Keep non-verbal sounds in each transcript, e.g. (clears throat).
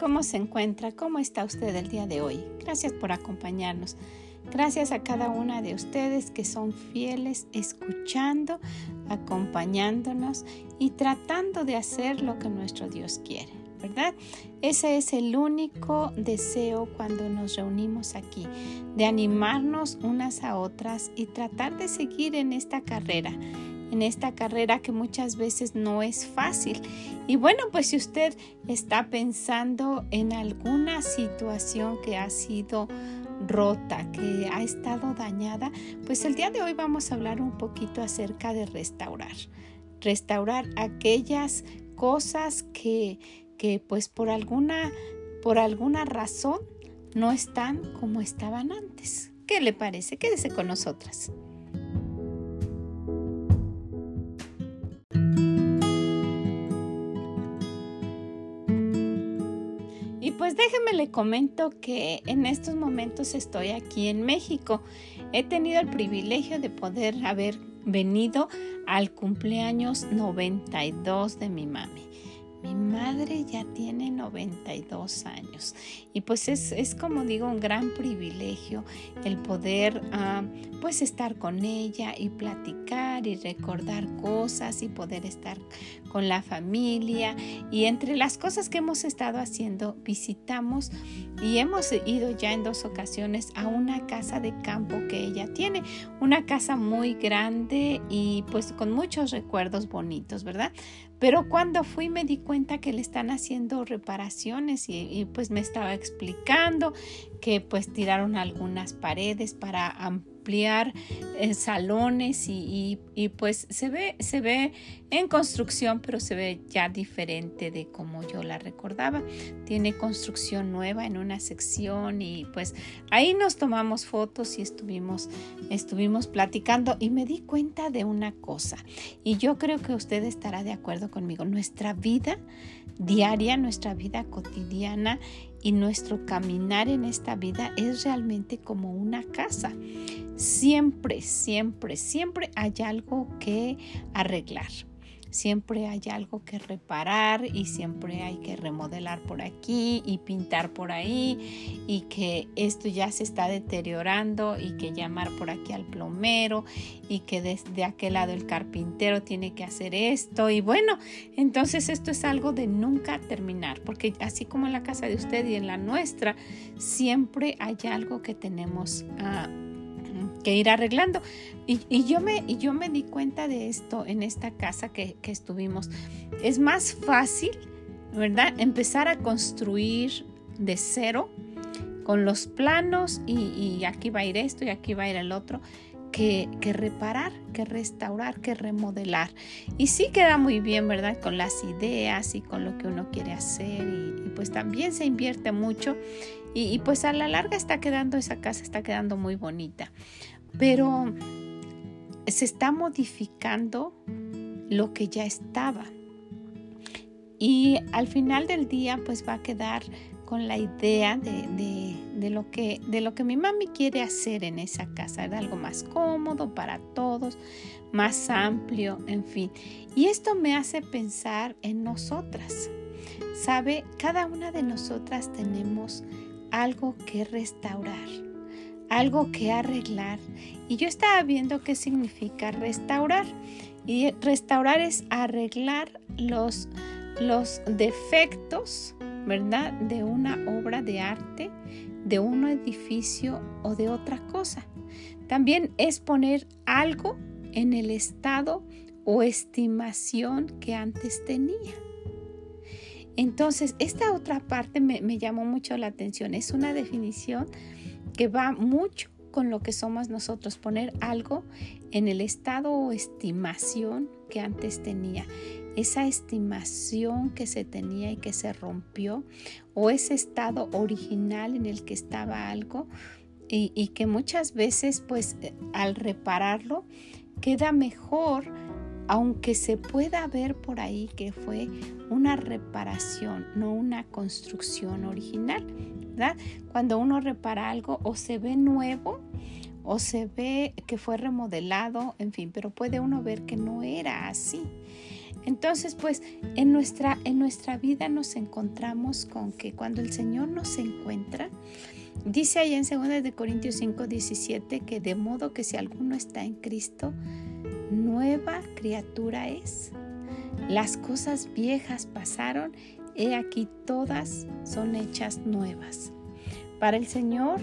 ¿Cómo se encuentra? ¿Cómo está usted el día de hoy? Gracias por acompañarnos. Gracias a cada una de ustedes que son fieles escuchando, acompañándonos y tratando de hacer lo que nuestro Dios quiere, ¿verdad? Ese es el único deseo cuando nos reunimos aquí, de animarnos unas a otras y tratar de seguir en esta carrera en esta carrera que muchas veces no es fácil. Y bueno, pues si usted está pensando en alguna situación que ha sido rota, que ha estado dañada, pues el día de hoy vamos a hablar un poquito acerca de restaurar. Restaurar aquellas cosas que, que pues por alguna, por alguna razón no están como estaban antes. ¿Qué le parece? Quédese con nosotras. Pues déjeme le comento que en estos momentos estoy aquí en México. He tenido el privilegio de poder haber venido al cumpleaños 92 de mi mami. Mi madre ya tiene 92 años y pues es, como digo un gran privilegio el poder ah, pues estar con ella y platicar y recordar cosas y poder estar con la familia y entre las cosas que hemos estado haciendo visitamos y hemos ido ya en dos ocasiones a una casa de campo que ella tiene, una casa muy grande y pues con muchos recuerdos bonitos, ¿verdad? Pero cuando fui me di cuenta que le están haciendo reparaciones y, pues me estaba explicando que pues tiraron algunas paredes para ampliar eh, salones y, pues se ve, se ve en construcción, pero se ve ya diferente de como yo la recordaba. Tiene construcción nueva en una sección y pues ahí nos tomamos fotos y estuvimos, estuvimos platicando y me di cuenta de una cosa y yo creo que usted estará de acuerdo conmigo. Nuestra vida diaria, nuestra vida cotidiana y nuestro caminar en esta vida es realmente como una casa. Siempre, siempre, siempre hay algo que arreglar siempre hay algo que reparar y siempre hay que remodelar por aquí y pintar por ahí y que esto ya se está deteriorando y que llamar por aquí al plomero y que desde aquel lado el carpintero tiene que hacer esto. Y bueno, entonces esto es algo de nunca terminar porque así como en la casa de usted y en la nuestra, siempre hay algo que tenemos a que ir arreglando. Y, yo me, y yo me di cuenta de esto en esta casa que, estuvimos. Es más fácil, ¿verdad? Empezar a construir de cero con los planos y, aquí va a ir esto y aquí va a ir el otro. Que, que, reparar, que restaurar, que remodelar. Y sí queda muy bien, ¿verdad? Con las ideas y con lo que uno quiere hacer. Y, y pues también se invierte mucho y, pues a la larga está quedando, esa casa está quedando muy bonita. Pero se está modificando lo que ya estaba. Y al final del día pues va a quedar con la idea de, lo que, de lo que mi mami quiere hacer en esa casa, de algo más cómodo para todos, más amplio, en fin. Y esto me hace pensar en nosotras. Sabe, cada una de nosotras tenemos algo que restaurar, algo que arreglar. Y yo estaba viendo qué significa restaurar. Y restaurar es arreglar los, los defectos, ¿verdad? De una obra de arte, de un edificio o de otra cosa. También es poner algo en el estado o estimación que antes tenía. Entonces, esta otra parte me, llamó mucho la atención. Es una definición que va mucho con lo que somos nosotros, poner algo en el estado o estimación que antes tenía. Esa estimación que se tenía y que se rompió, o ese estado original en el que estaba algo, y, que muchas veces pues eh, al repararlo queda mejor aunque se pueda ver por ahí que fue una reparación, no una construcción original. Cuando uno repara algo o se ve nuevo o se ve que fue remodelado, en fin, pero puede uno ver que no era así. Entonces, pues en nuestra, en nuestra vida nos encontramos con que cuando el Señor nos encuentra, dice ahí en 2 de Corintios 5, 17 que de modo que si alguno está en Cristo, nueva criatura es. Las cosas viejas pasaron, he aquí todas son hechas nuevas. Para el Señor,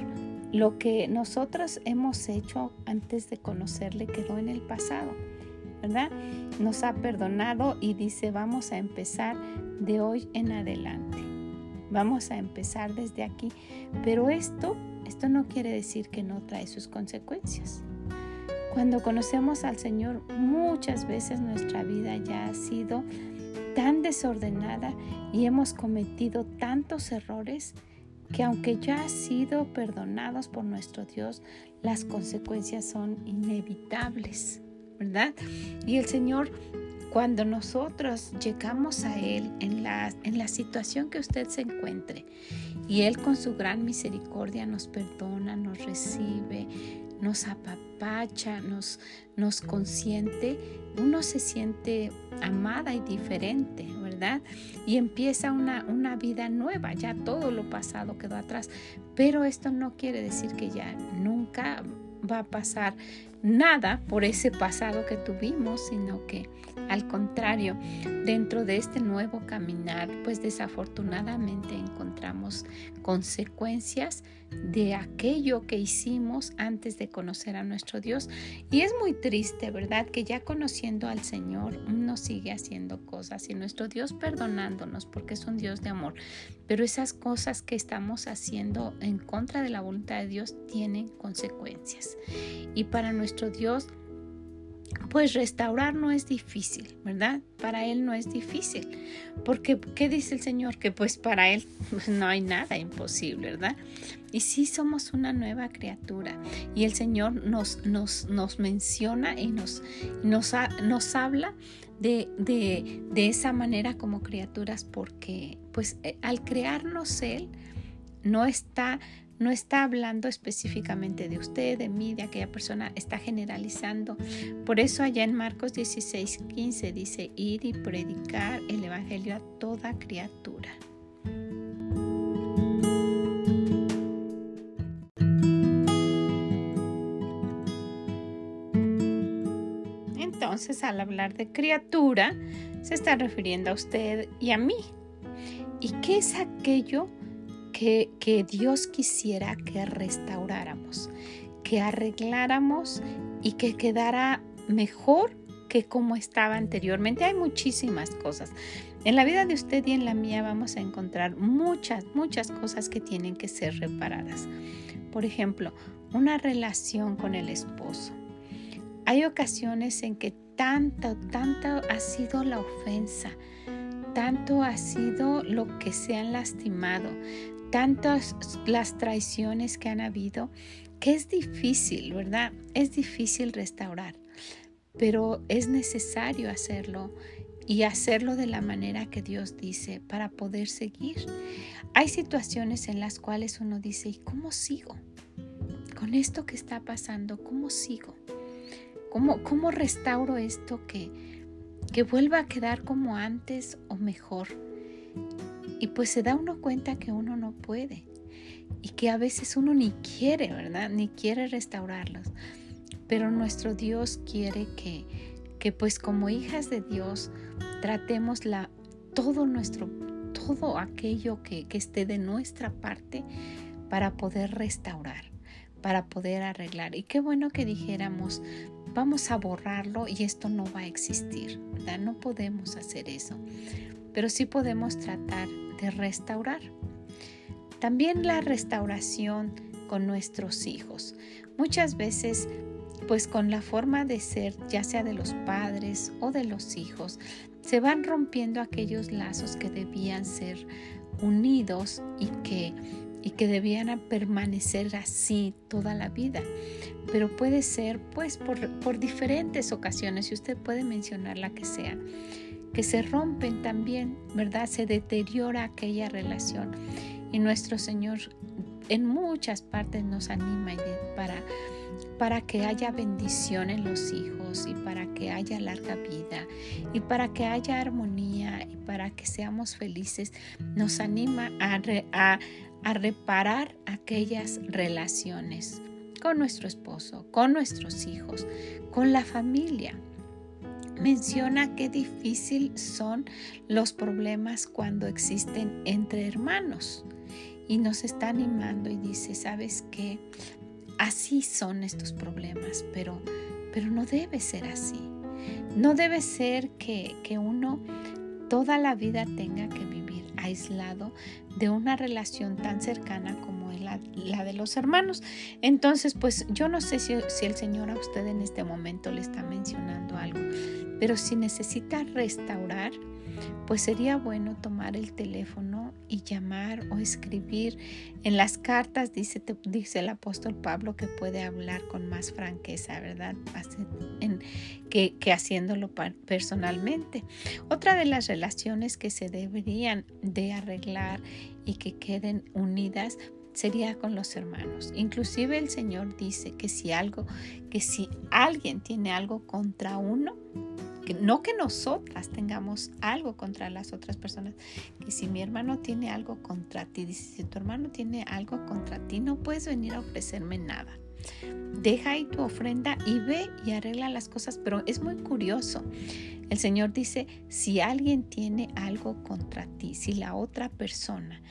lo que nosotros hemos hecho antes de conocerle quedó en el pasado. ¿verdad? Nos ha perdonado y dice, vamos a empezar de hoy en adelante. Vamos a empezar desde aquí. Pero esto, esto no quiere decir que no trae sus consecuencias. Cuando conocemos al Señor, muchas veces nuestra vida ya ha sido tan desordenada y hemos cometido tantos errores que aunque ya ha sido perdonados por nuestro Dios, las consecuencias son inevitables. ¿verdad? Y el Señor, cuando nosotros llegamos a Él en la, en la situación que usted se encuentre, y Él con su gran misericordia nos perdona, nos recibe, nos apapacha, nos, nos consiente, uno se siente amada y diferente, ¿verdad? Y empieza una, una vida nueva, ya todo lo pasado quedó atrás, pero esto no quiere decir que ya nunca va a pasar nada por ese pasado que tuvimos, sino que al contrario, dentro de este nuevo caminar, pues desafortunadamente encontramos consecuencias de aquello que hicimos antes de conocer a nuestro Dios. Y es muy triste, ¿verdad? Que ya conociendo al Señor nos sigue haciendo cosas y nuestro Dios perdonándonos porque es un Dios de amor. Pero esas cosas que estamos haciendo en contra de la voluntad de Dios tienen consecuencias. Y para nuestro Dios pues restaurar no es difícil, ¿verdad? Para Él no es difícil. Porque, ¿qué dice el Señor? Que pues para Él (laughs) no hay nada imposible, ¿verdad? Y sí somos una nueva criatura. Y el Señor nos, nos, nos menciona y nos, nos, nos habla de, de, de, esa manera como criaturas porque pues eh, al crearnos Él no está no está hablando específicamente de usted, de mí, de aquella persona, está generalizando. Por eso allá en Marcos 16, 15 dice, ir y predicar el Evangelio a toda criatura. Entonces, al hablar de criatura, se está refiriendo a usted y a mí. ¿Y qué es aquello que, Dios quisiera que restauráramos, que arregláramos y que quedara mejor que como estaba anteriormente. Hay muchísimas cosas. En la vida de usted y en la mía vamos a encontrar muchas, muchas cosas que tienen que ser reparadas. Por ejemplo, una relación con el esposo. Hay ocasiones en que tanto, tanto ha sido la ofensa, tanto ha sido lo que se han lastimado, tantas las traiciones que han habido, que es difícil, ¿verdad? Es difícil restaurar, pero es necesario hacerlo y hacerlo de la manera que Dios dice para poder seguir. Hay situaciones en las cuales uno dice, ¿y cómo sigo? Con esto que está pasando, ¿cómo sigo? ¿Cómo, cómo restauro esto que, que vuelva a quedar como antes o mejor? Y pues se da uno cuenta que uno no puede y que a veces uno ni quiere, ¿verdad? Ni quiere restaurarlos. Pero nuestro Dios quiere que, que pues como hijas de Dios tratemos la, todo nuestro, todo aquello que, que esté de nuestra parte para poder restaurar, para poder arreglar. Y qué bueno que dijéramos, vamos a borrarlo y esto no va a existir, ¿verdad? No podemos hacer eso, pero sí podemos tratar de restaurar. También la restauración con nuestros hijos. Muchas veces, pues con la forma de ser, ya sea de los padres o de los hijos, se van rompiendo aquellos lazos que debían ser unidos y que, y que debieran permanecer así toda la vida. Pero puede ser pues por, por diferentes ocasiones y usted puede mencionar la que sea que se rompen también, ¿verdad? Se deteriora aquella relación. Y nuestro Señor en muchas partes nos anima para, para que haya bendición en los hijos y para que haya larga vida y para que haya armonía y para que seamos felices. Nos anima a, a, a reparar aquellas relaciones con nuestro esposo, con nuestros hijos, con la familia menciona qué difícil son los problemas cuando existen entre hermanos y nos está animando y dice, ¿sabes qué? Así son estos problemas, pero, pero no debe ser así. No debe ser que, que uno toda la vida tenga que vivir aislado de una relación tan cercana como la, de los hermanos. Entonces, pues yo no sé si, si el Señor a usted en este momento le está mencionando algo, pero si necesita restaurar, pues sería bueno tomar el teléfono y llamar o escribir. En las cartas dice, dice el apóstol Pablo que puede hablar con más franqueza, ¿verdad? que, que haciéndolo personalmente. Otra de las relaciones que se deberían de arreglar y que queden unidas sería con los hermanos. Inclusive el Señor dice que si algo, que si alguien tiene algo contra uno, que no que nosotras tengamos algo contra las otras personas, que si mi hermano tiene algo contra ti, dice, si tu hermano tiene algo contra ti, no puedes venir a ofrecerme nada. Deja ahí tu ofrenda y ve y arregla las cosas, pero es muy curioso. El Señor dice, si alguien tiene algo contra ti, si la otra persona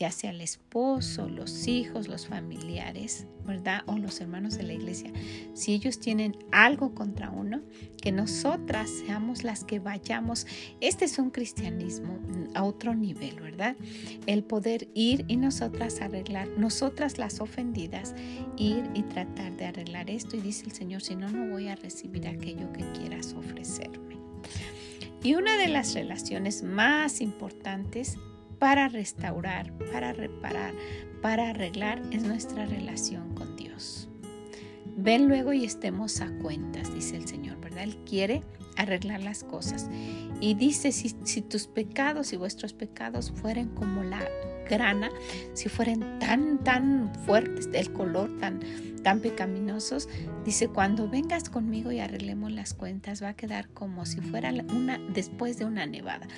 ya sea el esposo, los hijos, los familiares, ¿verdad? O los hermanos de la iglesia, si ellos tienen algo contra uno, que nosotras seamos las que vayamos. Este es un cristianismo a otro nivel, ¿verdad? El poder ir y nosotras arreglar, nosotras las ofendidas, ir y tratar de arreglar esto. Y dice el Señor, si no, no voy a recibir aquello que quieras ofrecerme. Y una de las relaciones más importantes para restaurar, para reparar, para arreglar es nuestra relación con Dios. Ven luego y estemos a cuentas, dice el Señor, ¿verdad? Él quiere arreglar las cosas. Y dice, si, tus pecados y vuestros pecados fueren como la grana, si fueren tan, tan fuertes, del color tan, tan pecaminosos, dice, cuando vengas conmigo y arreglemos las cuentas, va a quedar como si fuera una después de una nevada.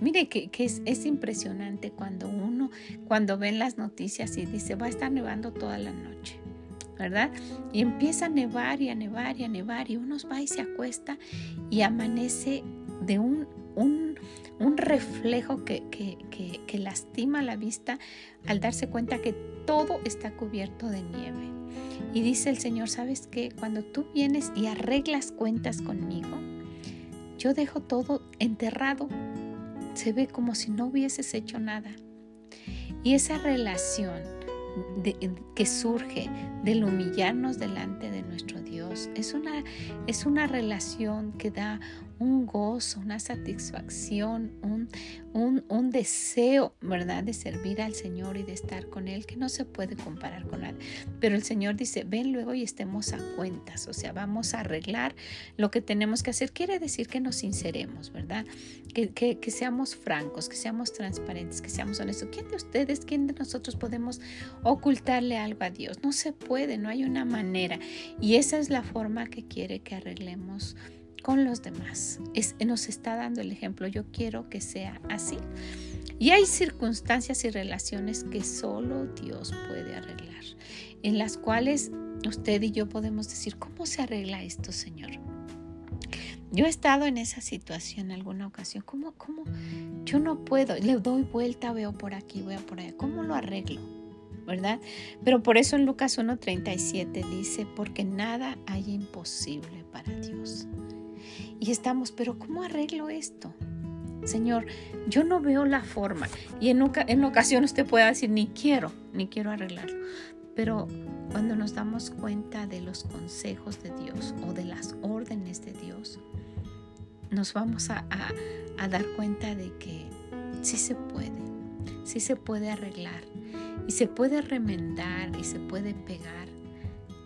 Mire que, es, es, impresionante cuando uno, cuando ven las noticias y dice, va a estar nevando toda la noche, ¿verdad? Y empieza a nevar y a nevar y a nevar y uno va y se acuesta y amanece de un, un, un reflejo que, que, que, que lastima la vista al darse cuenta que todo está cubierto de nieve. Y dice el Señor, ¿sabes qué? Cuando tú vienes y arreglas cuentas conmigo, yo dejo todo enterrado se ve como si no hubieses hecho nada. Y esa relación que surge del humillarnos delante de nuestro Dios es una, es una relación que da un gozo, una satisfacción, un, un, deseo, ¿verdad?, de servir al Señor y de estar con Él, que no se puede comparar con nada. Pero el Señor dice, ven luego y estemos a cuentas, o sea, vamos a arreglar lo que tenemos que hacer. Quiere decir que nos sinceremos, ¿verdad? Que, que, que seamos francos, que seamos transparentes, que seamos honestos. ¿Quién de ustedes, quién de nosotros podemos ocultarle algo a Dios? No se puede, no hay una manera. Y esa es la forma que quiere que arreglemos con los demás. Nos está dando el ejemplo. Yo quiero que sea así. Y hay circunstancias y relaciones que solo Dios puede arreglar, en las cuales usted y yo podemos decir, ¿cómo se arregla esto, Señor? Yo he estado en esa situación en alguna ocasión. ¿Cómo, cómo? Yo no puedo. Le doy vuelta, veo por aquí, veo por allá. ¿Cómo lo arreglo? ¿Verdad? Pero por eso en Lucas 1.37 dice, porque nada hay imposible para Dios. Y estamos, pero ¿cómo arreglo esto? Señor, yo no veo la forma. Y en, en ocasión usted puede decir, ni quiero, ni quiero arreglarlo. Pero cuando nos damos cuenta de los consejos de Dios o de las órdenes de Dios, nos vamos a, a dar cuenta de que sí se puede. sí se puede arreglar y se puede remendar y se puede pegar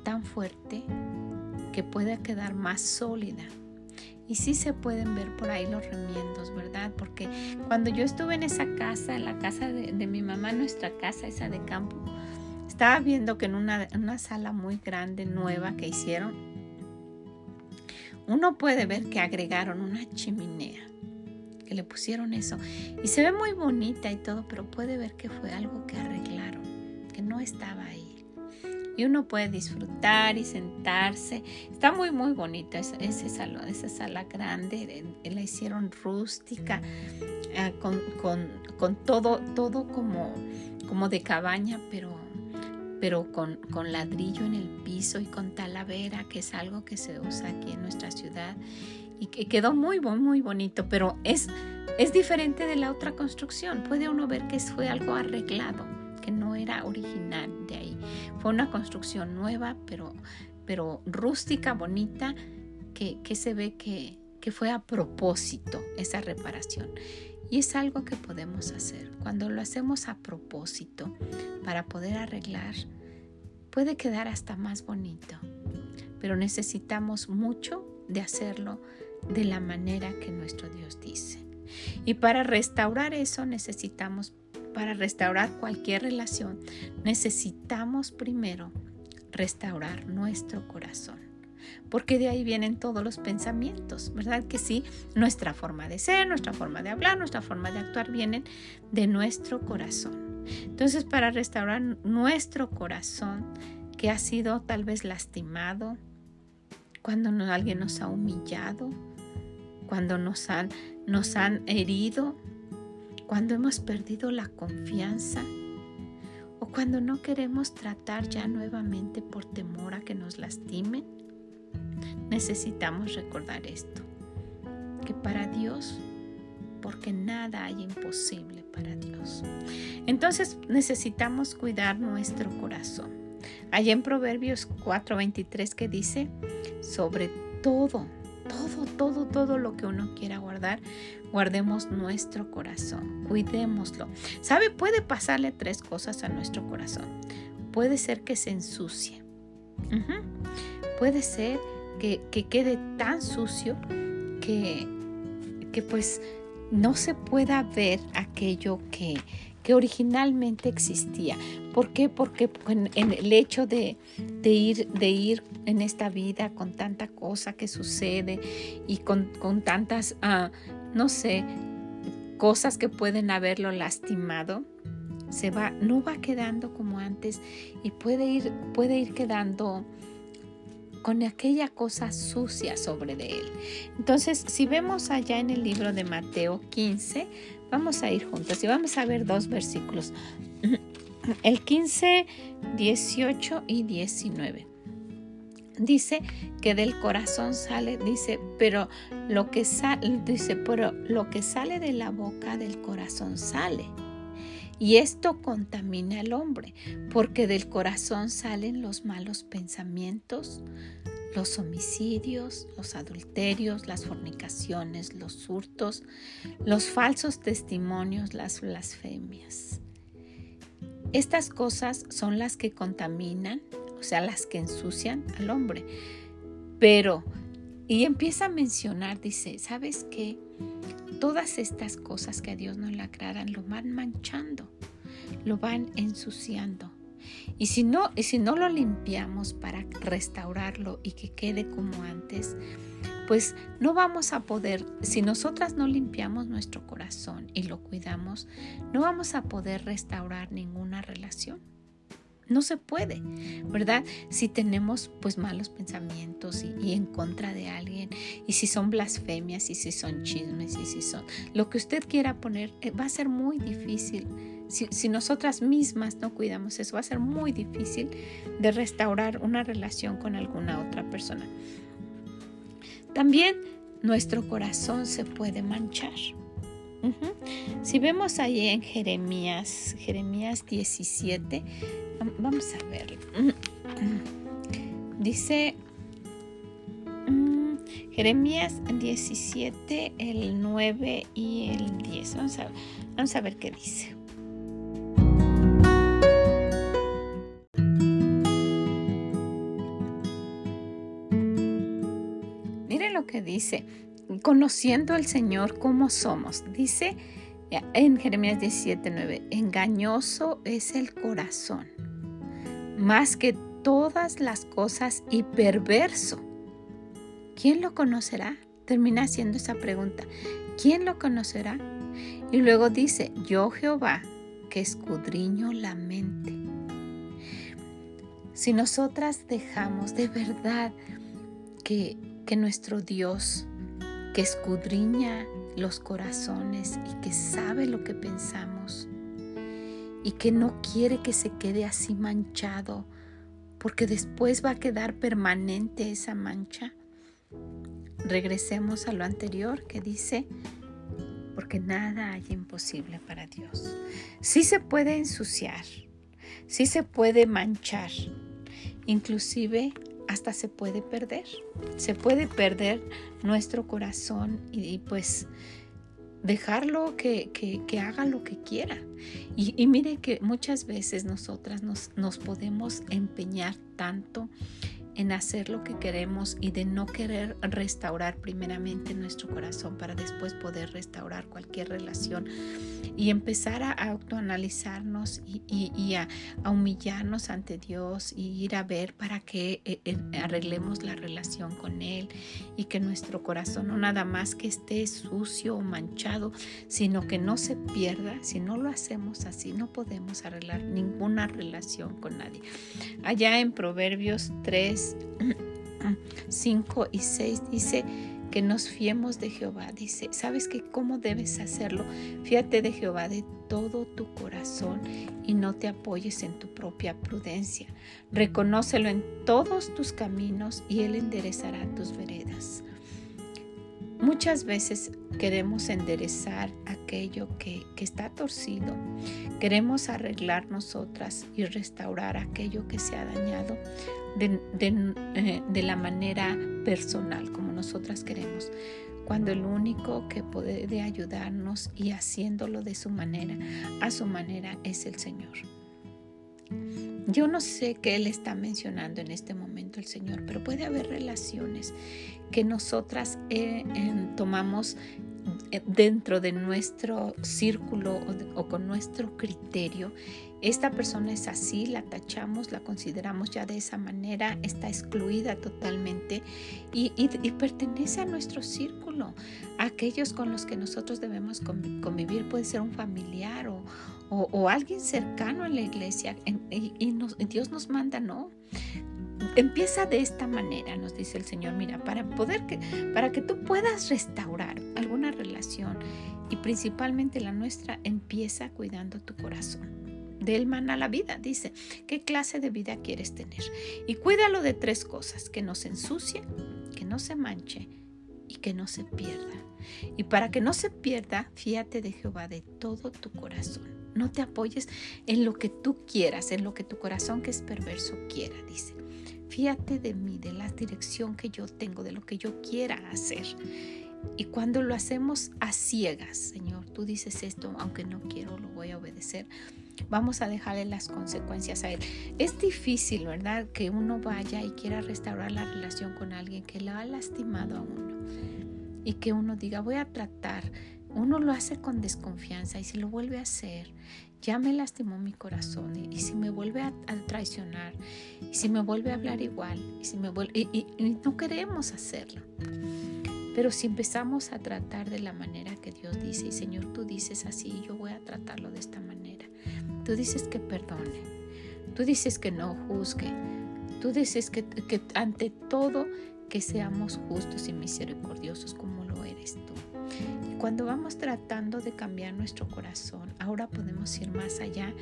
tan fuerte que pueda quedar más sólida. Y sí se pueden ver por ahí los remiendos, ¿verdad? Porque cuando yo estuve en esa casa, en la casa de, mi mamá, nuestra casa, esa de campo, estaba viendo que en una, una sala muy grande, nueva que hicieron, uno puede ver que agregaron una chimenea, que le pusieron eso. Y se ve muy bonita y todo, pero puede ver que fue algo que arreglaron, que no estaba ahí y uno puede disfrutar y sentarse. Está muy, muy bonita ese, salón, esa sala grande. La hicieron rústica, ah, con, todo, todo como, como de cabaña, pero, pero con, con, ladrillo en el piso y con talavera, que es algo que se usa aquí en nuestra ciudad. Y que quedó muy, muy bonito, pero es, es diferente de la otra construcción. Puede uno ver que fue algo arreglado que no era original de ahí. Fue una construcción nueva, pero, pero rústica, bonita, que, se ve que, que fue a propósito esa reparación. Y es algo que podemos hacer. Cuando lo hacemos a propósito para poder arreglar, puede quedar hasta más bonito. Pero necesitamos mucho de hacerlo de la manera que nuestro Dios dice. Y para restaurar eso necesitamos para restaurar cualquier relación, necesitamos primero restaurar nuestro corazón. Porque de ahí vienen todos los pensamientos, ¿verdad? Que sí, nuestra forma de ser, nuestra forma de hablar, nuestra forma de actuar vienen de nuestro corazón. Entonces, para restaurar nuestro corazón, que ha sido tal vez lastimado, cuando alguien nos ha humillado, cuando nos han, nos han herido, cuando hemos perdido la confianza o cuando no queremos tratar ya nuevamente por temor a que nos lastimen, necesitamos recordar esto, que para Dios, porque nada hay imposible para Dios. Entonces necesitamos cuidar nuestro corazón. Hay en Proverbios 4:23 que dice, sobre todo, todo, todo, todo lo que uno quiera guardar, guardemos nuestro corazón, cuidémoslo. ¿Sabe? Puede pasarle tres cosas a nuestro corazón. Puede ser que se ensucie. Puede ser que, quede tan sucio que, que pues no se pueda ver aquello que, que originalmente existía. ¿Por qué? Porque en, el hecho de, ir, de ir en esta vida con tanta cosa que sucede y con, tantas, ah, no sé, cosas que pueden haberlo lastimado, se va, no va quedando como antes y puede ir, puede ir quedando con aquella cosa sucia sobre de él. Entonces, si vemos allá en el libro de Mateo 15, Vamos a ir juntos y vamos a ver dos versículos. (clears throat) El 15, 18 y 19. Dice que del corazón sale, dice, pero lo que sale, dice, pero lo que sale de la boca del corazón sale. Y esto contamina al hombre, porque del corazón salen los malos pensamientos, los homicidios, los adulterios, las fornicaciones, los hurtos, los falsos testimonios, las blasfemias. Estas cosas son las que contaminan, o sea, las que ensucian al hombre. Pero, y empieza a mencionar, dice, ¿sabes qué? Todas estas cosas que a Dios no le agradan lo van manchando, lo van ensuciando. Y si no, y si no lo limpiamos para restaurarlo y que quede como antes, pues no vamos a poder, si nosotras no limpiamos nuestro corazón y lo cuidamos, no vamos a poder restaurar ninguna relación. No se puede, ¿verdad? Si tenemos pues malos pensamientos y, y, en contra de alguien, y si son blasfemias, y si son chismes, y si son lo que usted quiera poner, eh, va a ser muy difícil si, nosotras mismas no cuidamos eso, va a ser muy difícil de restaurar una relación con alguna otra persona. También nuestro corazón se puede manchar. Si vemos ahí en Jeremías, Jeremías 17, vamos a ver. Dice mm, Jeremías 17, el 9 y el 10. Vamos a, vamos a ver qué dice. Lo que dice, conociendo al Señor como somos. Dice en Jeremías 17:9, engañoso es el corazón, más que todas las cosas y perverso. ¿Quién lo conocerá? Termina haciendo esa pregunta. ¿Quién lo conocerá? Y luego dice, yo Jehová, que escudriño la mente. Si nosotras dejamos de verdad que, que nuestro Dios, que escudriña los corazones y que sabe lo que pensamos y que no quiere que se quede así manchado, porque después va a quedar permanente esa mancha. Regresemos a lo anterior que dice, porque nada hay imposible para Dios. Sí se puede ensuciar, sí se puede manchar, inclusive hasta se puede perder. Se puede perder nuestro corazón y, pues dejarlo que, que, haga lo que quiera. Y, y, mire que muchas veces nosotras nos, nos podemos empeñar tanto en hacer lo que queremos y de no querer restaurar primeramente nuestro corazón para después poder restaurar cualquier relación y empezar a autoanalizarnos y, a, humillarnos ante Dios y ir a ver para que eh, eh, arreglemos la relación con Él y que nuestro corazón no nada más que esté sucio o manchado, sino que no se pierda. Si no lo hacemos así, no podemos arreglar ninguna relación con nadie. Allá en Proverbios 3, 5 y 6 dice, que nos fiemos de Jehová. Dice, ¿sabes que cómo debes hacerlo? Fíate de Jehová de todo tu corazón y no te apoyes en tu propia prudencia. Reconócelo en todos tus caminos y Él enderezará tus veredas. Muchas veces queremos enderezar aquello que, que, está torcido. Queremos arreglar nosotras y restaurar aquello que se ha dañado de, eh, de, la manera personal, como nosotras queremos, cuando el único que puede ayudarnos y haciéndolo de su manera, a su manera, es el Señor. Yo no sé qué Él está mencionando en este momento el Señor, pero puede haber relaciones que nosotras eh, tomamos eh, dentro de nuestro círculo o, con nuestro criterio esta persona es así, la tachamos, la consideramos ya de esa manera, está excluida totalmente y, pertenece a nuestro círculo, aquellos con los que nosotros debemos convivir, puede ser un familiar o, alguien cercano a la iglesia y, Dios nos manda, ¿no? Empieza de esta manera, nos dice el Señor, mira, para poder que, para que tú puedas restaurar alguna relación y principalmente la nuestra, empieza cuidando tu corazón del a la vida. Dice, ¿qué clase de vida quieres tener? Y cuídalo de tres cosas, que no se ensucie, que no se manche y que no se pierda. Y para que no se pierda, fíate de Jehová de todo tu corazón. No te apoyes en lo que tú quieras, en lo que tu corazón que es perverso quiera, dice. Fíate de mí, de la dirección que yo tengo, de lo que yo quiera hacer. Y cuando lo hacemos a ciegas, Señor, tú dices esto, aunque no quiero, lo voy a obedecer vamos a dejarle las consecuencias a él. Es difícil, ¿verdad? Que uno vaya y quiera restaurar la relación con alguien que lo ha lastimado a uno y que uno diga, voy a tratar. Uno lo hace con desconfianza y si lo vuelve a hacer, ya me lastimó mi corazón y, si me vuelve a, traicionar y si me vuelve a hablar igual y si me vuelve y, no queremos hacerlo. Pero si empezamos a tratar de la manera que Dios dice, y Señor, tú dices así, yo voy a tratarlo de esta manera. Tú dices que perdone, tú dices que no juzgue, tú dices que, que ante todo que seamos justos y misericordiosos como lo eres tú. Cuando vamos tratando de cambiar nuestro corazón, ahora podemos ir más allá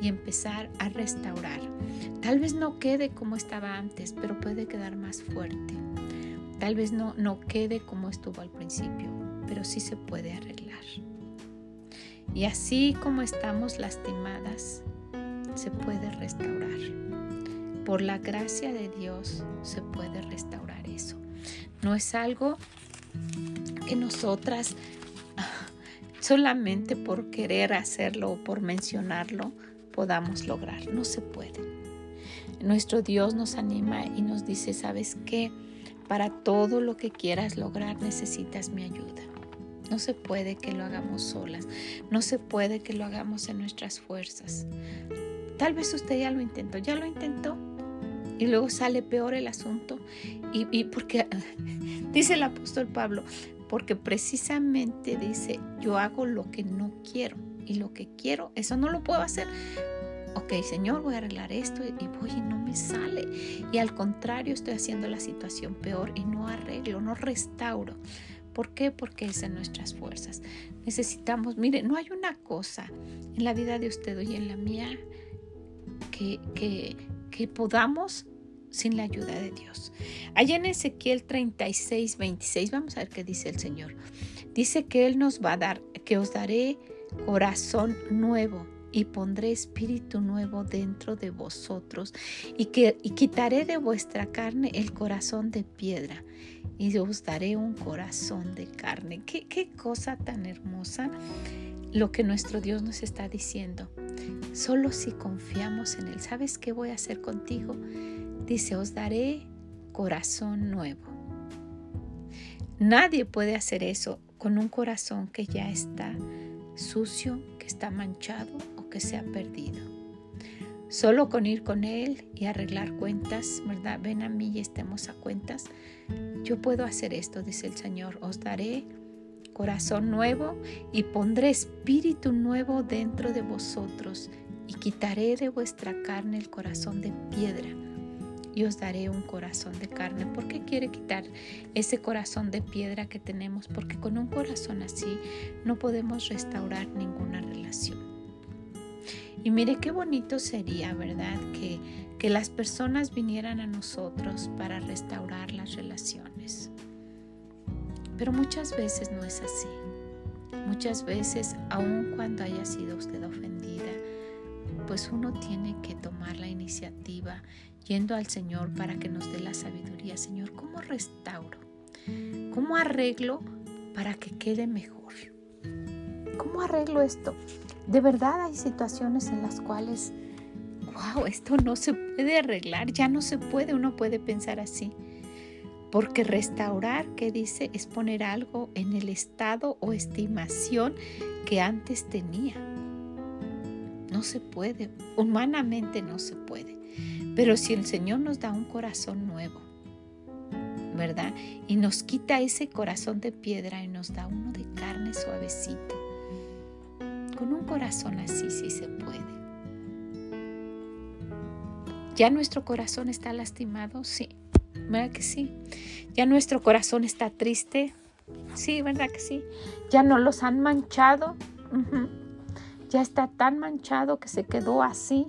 y empezar a restaurar. Tal vez no quede como estaba antes, pero puede quedar más fuerte. Tal vez no, no quede como estuvo al principio, pero sí se puede arreglar. Y así como estamos lastimadas, se puede restaurar. Por la gracia de Dios se puede restaurar eso. No es algo que nosotras solamente por querer hacerlo o por mencionarlo podamos lograr. No se puede. Nuestro Dios nos anima y nos dice, ¿sabes qué? para todo lo que quieras lograr necesitas mi ayuda. No se puede que lo hagamos solas, no se puede que lo hagamos en nuestras fuerzas. Tal vez usted ya lo intentó, ya lo intentó y luego sale peor el asunto. Y, y porque, (laughs) dice el apóstol Pablo, porque precisamente dice, yo hago lo que no quiero y lo que quiero, eso no lo puedo hacer. Ok, Señor, voy a arreglar esto y voy y no me sale. Y al contrario, estoy haciendo la situación peor y no arreglo, no restauro. ¿Por qué? Porque es en nuestras fuerzas. Necesitamos, mire, no hay una cosa en la vida de usted y en la mía que, que, que podamos sin la ayuda de Dios. Allá en Ezequiel 36, 26, vamos a ver qué dice el Señor. Dice que Él nos va a dar, que os daré corazón nuevo y pondré espíritu nuevo dentro de vosotros y que y quitaré de vuestra carne el corazón de piedra y os daré un corazón de carne. ¿Qué, qué cosa tan hermosa lo que nuestro Dios nos está diciendo. Solo si confiamos en Él. ¿Sabes qué voy a hacer contigo? Dice, os daré corazón nuevo. Nadie puede hacer eso con un corazón que ya está sucio, que está manchado o que se ha perdido. Solo con ir con Él y arreglar cuentas, ¿verdad? Ven a mí y estemos a cuentas. Yo puedo hacer esto, dice el Señor. Os daré corazón nuevo y pondré espíritu nuevo dentro de vosotros y quitaré de vuestra carne el corazón de piedra y os daré un corazón de carne. ¿Por qué quiere quitar ese corazón de piedra que tenemos? Porque con un corazón así no podemos restaurar ninguna relación. Y mire qué bonito sería, ¿verdad? Que, que las personas vinieran a nosotros para restaurar las relaciones. Pero muchas veces no es así. Muchas veces, aun cuando haya sido usted ofendida, pues uno tiene que tomar la iniciativa yendo al Señor para que nos dé la sabiduría. Señor, ¿cómo restauro? ¿Cómo arreglo para que quede mejor? ¿Cómo arreglo esto? De verdad hay situaciones en las cuales, wow, esto no se puede arreglar, ya no se puede, uno puede pensar así. Porque restaurar, que dice, es poner algo en el estado o estimación que antes tenía. No se puede, humanamente no se puede. Pero si el Señor nos da un corazón nuevo, ¿verdad? Y nos quita ese corazón de piedra y nos da uno de carne suavecito. Con un corazón así sí se puede. ¿Ya nuestro corazón está lastimado? Sí. ¿Verdad que sí? ¿Ya nuestro corazón está triste? Sí, ¿verdad que sí? ¿Ya no los han manchado? Ya está tan manchado que se quedó así,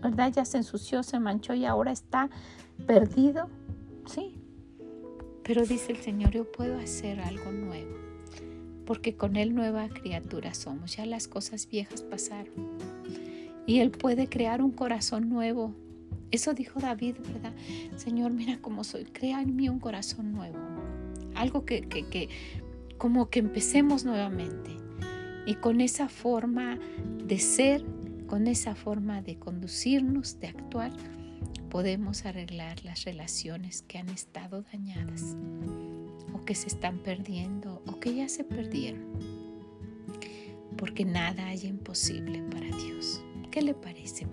¿verdad? Ya se ensució, se manchó y ahora está perdido. Sí. Pero dice el Señor, yo puedo hacer algo nuevo, porque con Él nueva criatura somos. Ya las cosas viejas pasaron. Y Él puede crear un corazón nuevo eso dijo David, ¿verdad? Señor, mira cómo soy, crea en mí un corazón nuevo. Algo que, que, que como que empecemos nuevamente. Y con esa forma de ser, con esa forma de conducirnos, de actuar, podemos arreglar las relaciones que han estado dañadas o que se están perdiendo o que ya se perdieron. Porque nada hay imposible para Dios. ¿Qué le parece?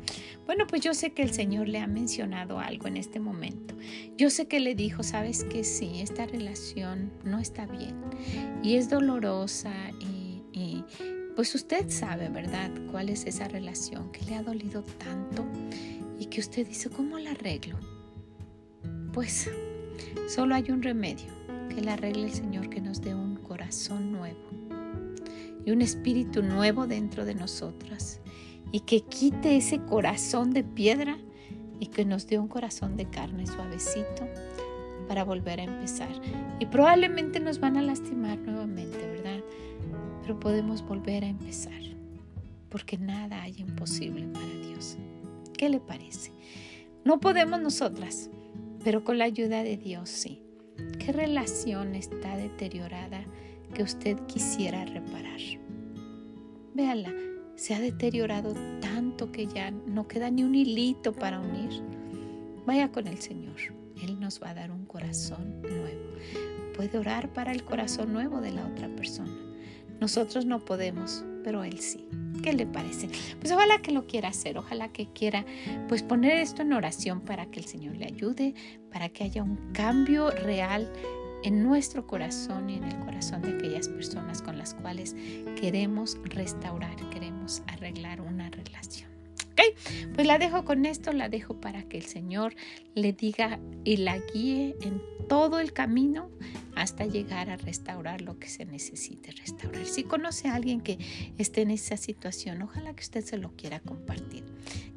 Bueno, pues yo sé que el Señor le ha mencionado algo en este momento. Yo sé que le dijo, sabes que sí, esta relación no está bien y es dolorosa pues usted sabe, ¿verdad? ¿Cuál es esa relación que le ha dolido tanto y que usted dice, ¿cómo la arreglo? Pues solo hay un remedio, que la arregle el Señor, que nos dé un corazón nuevo y un espíritu nuevo dentro de nosotras y que quite ese corazón de piedra y que nos dé un corazón de carne suavecito para volver a empezar. Y probablemente nos van a lastimar nuevamente, ¿verdad? Pero podemos volver a empezar, porque nada hay imposible para Dios. ¿Qué le parece? No podemos nosotras, pero con la ayuda de Dios sí. ¿Qué relación está deteriorada que usted quisiera reparar? Véala se ha deteriorado tanto que ya no queda ni un hilito para unir, vaya con el Señor Él nos va a dar un corazón nuevo. Puede orar para el corazón nuevo de la otra persona. Nosotros no podemos, pero Él sí. ¿Qué le parece? Pues ojalá que lo quiera hacer, ojalá que quiera pues poner esto en oración para que el Señor le ayude, para que haya un cambio real en nuestro corazón y en el corazón de aquellas personas con las cuales queremos restaurar, queremos arreglar una relación. ¿Ok? Pues la dejo con esto, la dejo para que el Señor le diga y la guíe en todo el camino hasta llegar a restaurar lo que se necesite restaurar. Si conoce a alguien que esté en esa situación, ojalá que usted se lo quiera compartir,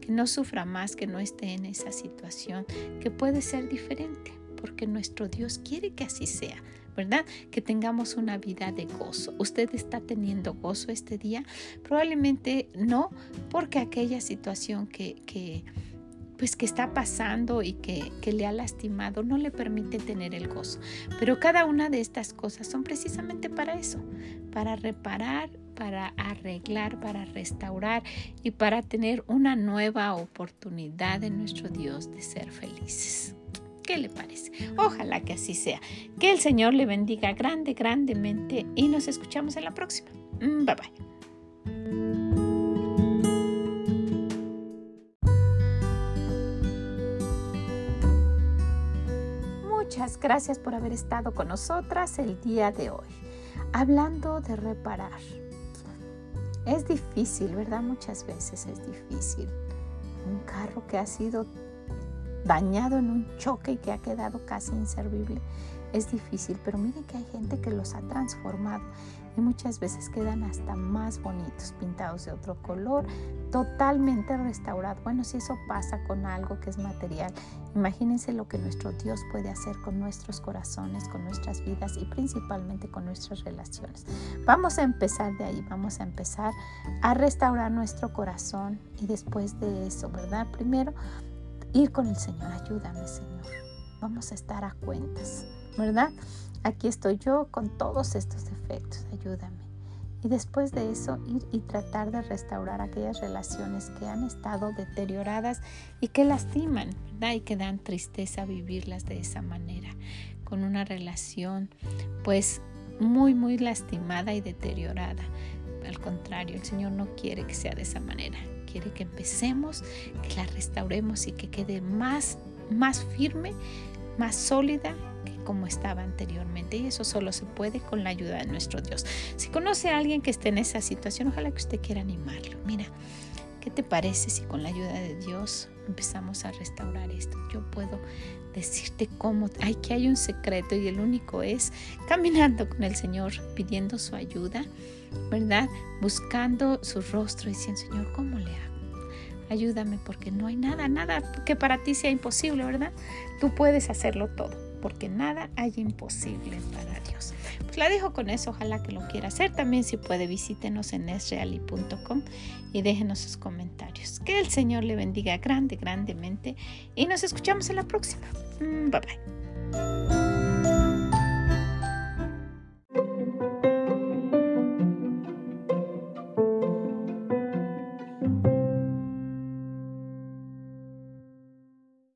que no sufra más, que no esté en esa situación, que puede ser diferente, porque nuestro Dios quiere que así sea. ¿verdad? Que tengamos una vida de gozo. ¿Usted está teniendo gozo este día? Probablemente no, porque aquella situación que, que pues que está pasando y que, que, le ha lastimado no le permite tener el gozo. Pero cada una de estas cosas son precisamente para eso, para reparar, para arreglar, para restaurar y para tener una nueva oportunidad en nuestro Dios de ser felices. ¿Qué le parece? Ojalá que así sea. Que el Señor le bendiga grande, grandemente y nos escuchamos en la próxima. Mm, bye bye. Muchas gracias por haber estado con nosotras el día de hoy, hablando de reparar. Es difícil, ¿verdad? Muchas veces es difícil. Un carro que ha sido dañado en un choque y que ha quedado casi inservible es difícil, pero miren que hay gente que los ha transformado y muchas veces quedan hasta más bonitos, pintados de otro color, totalmente restaurados. Bueno, si eso pasa con algo que es material, imagínense lo que nuestro Dios puede hacer con nuestros corazones, con nuestras vidas y principalmente con nuestras relaciones. Vamos a empezar de ahí, vamos a empezar a restaurar nuestro corazón y después de eso, ¿verdad? Primero, ir con el Señor, ayúdame Señor. Vamos a estar a cuentas. ¿Verdad? Aquí estoy yo con todos estos defectos, ayúdame. Y después de eso ir y tratar de restaurar aquellas relaciones que han estado deterioradas y que lastiman, ¿verdad? Y que dan tristeza vivirlas de esa manera, con una relación pues muy, muy lastimada y deteriorada. Al contrario, el Señor no quiere que sea de esa manera. Quiere que empecemos, que la restauremos y que quede más, más firme, más sólida como estaba anteriormente y eso solo se puede con la ayuda de nuestro Dios. Si conoce a alguien que esté en esa situación, ojalá que usted quiera animarlo. Mira, ¿qué te parece si con la ayuda de Dios empezamos a restaurar esto? Yo puedo decirte cómo, hay que hay un secreto y el único es caminando con el Señor, pidiendo su ayuda, ¿verdad? Buscando su rostro y diciendo, Señor, ¿cómo le hago? Ayúdame porque no hay nada, nada que para ti sea imposible, ¿verdad? Tú puedes hacerlo todo porque nada hay imposible para Dios. Pues la dejo con eso, ojalá que lo quiera hacer. También si puede visítenos en esreali.com y déjenos sus comentarios. Que el Señor le bendiga grande, grandemente y nos escuchamos en la próxima. Mm, bye bye.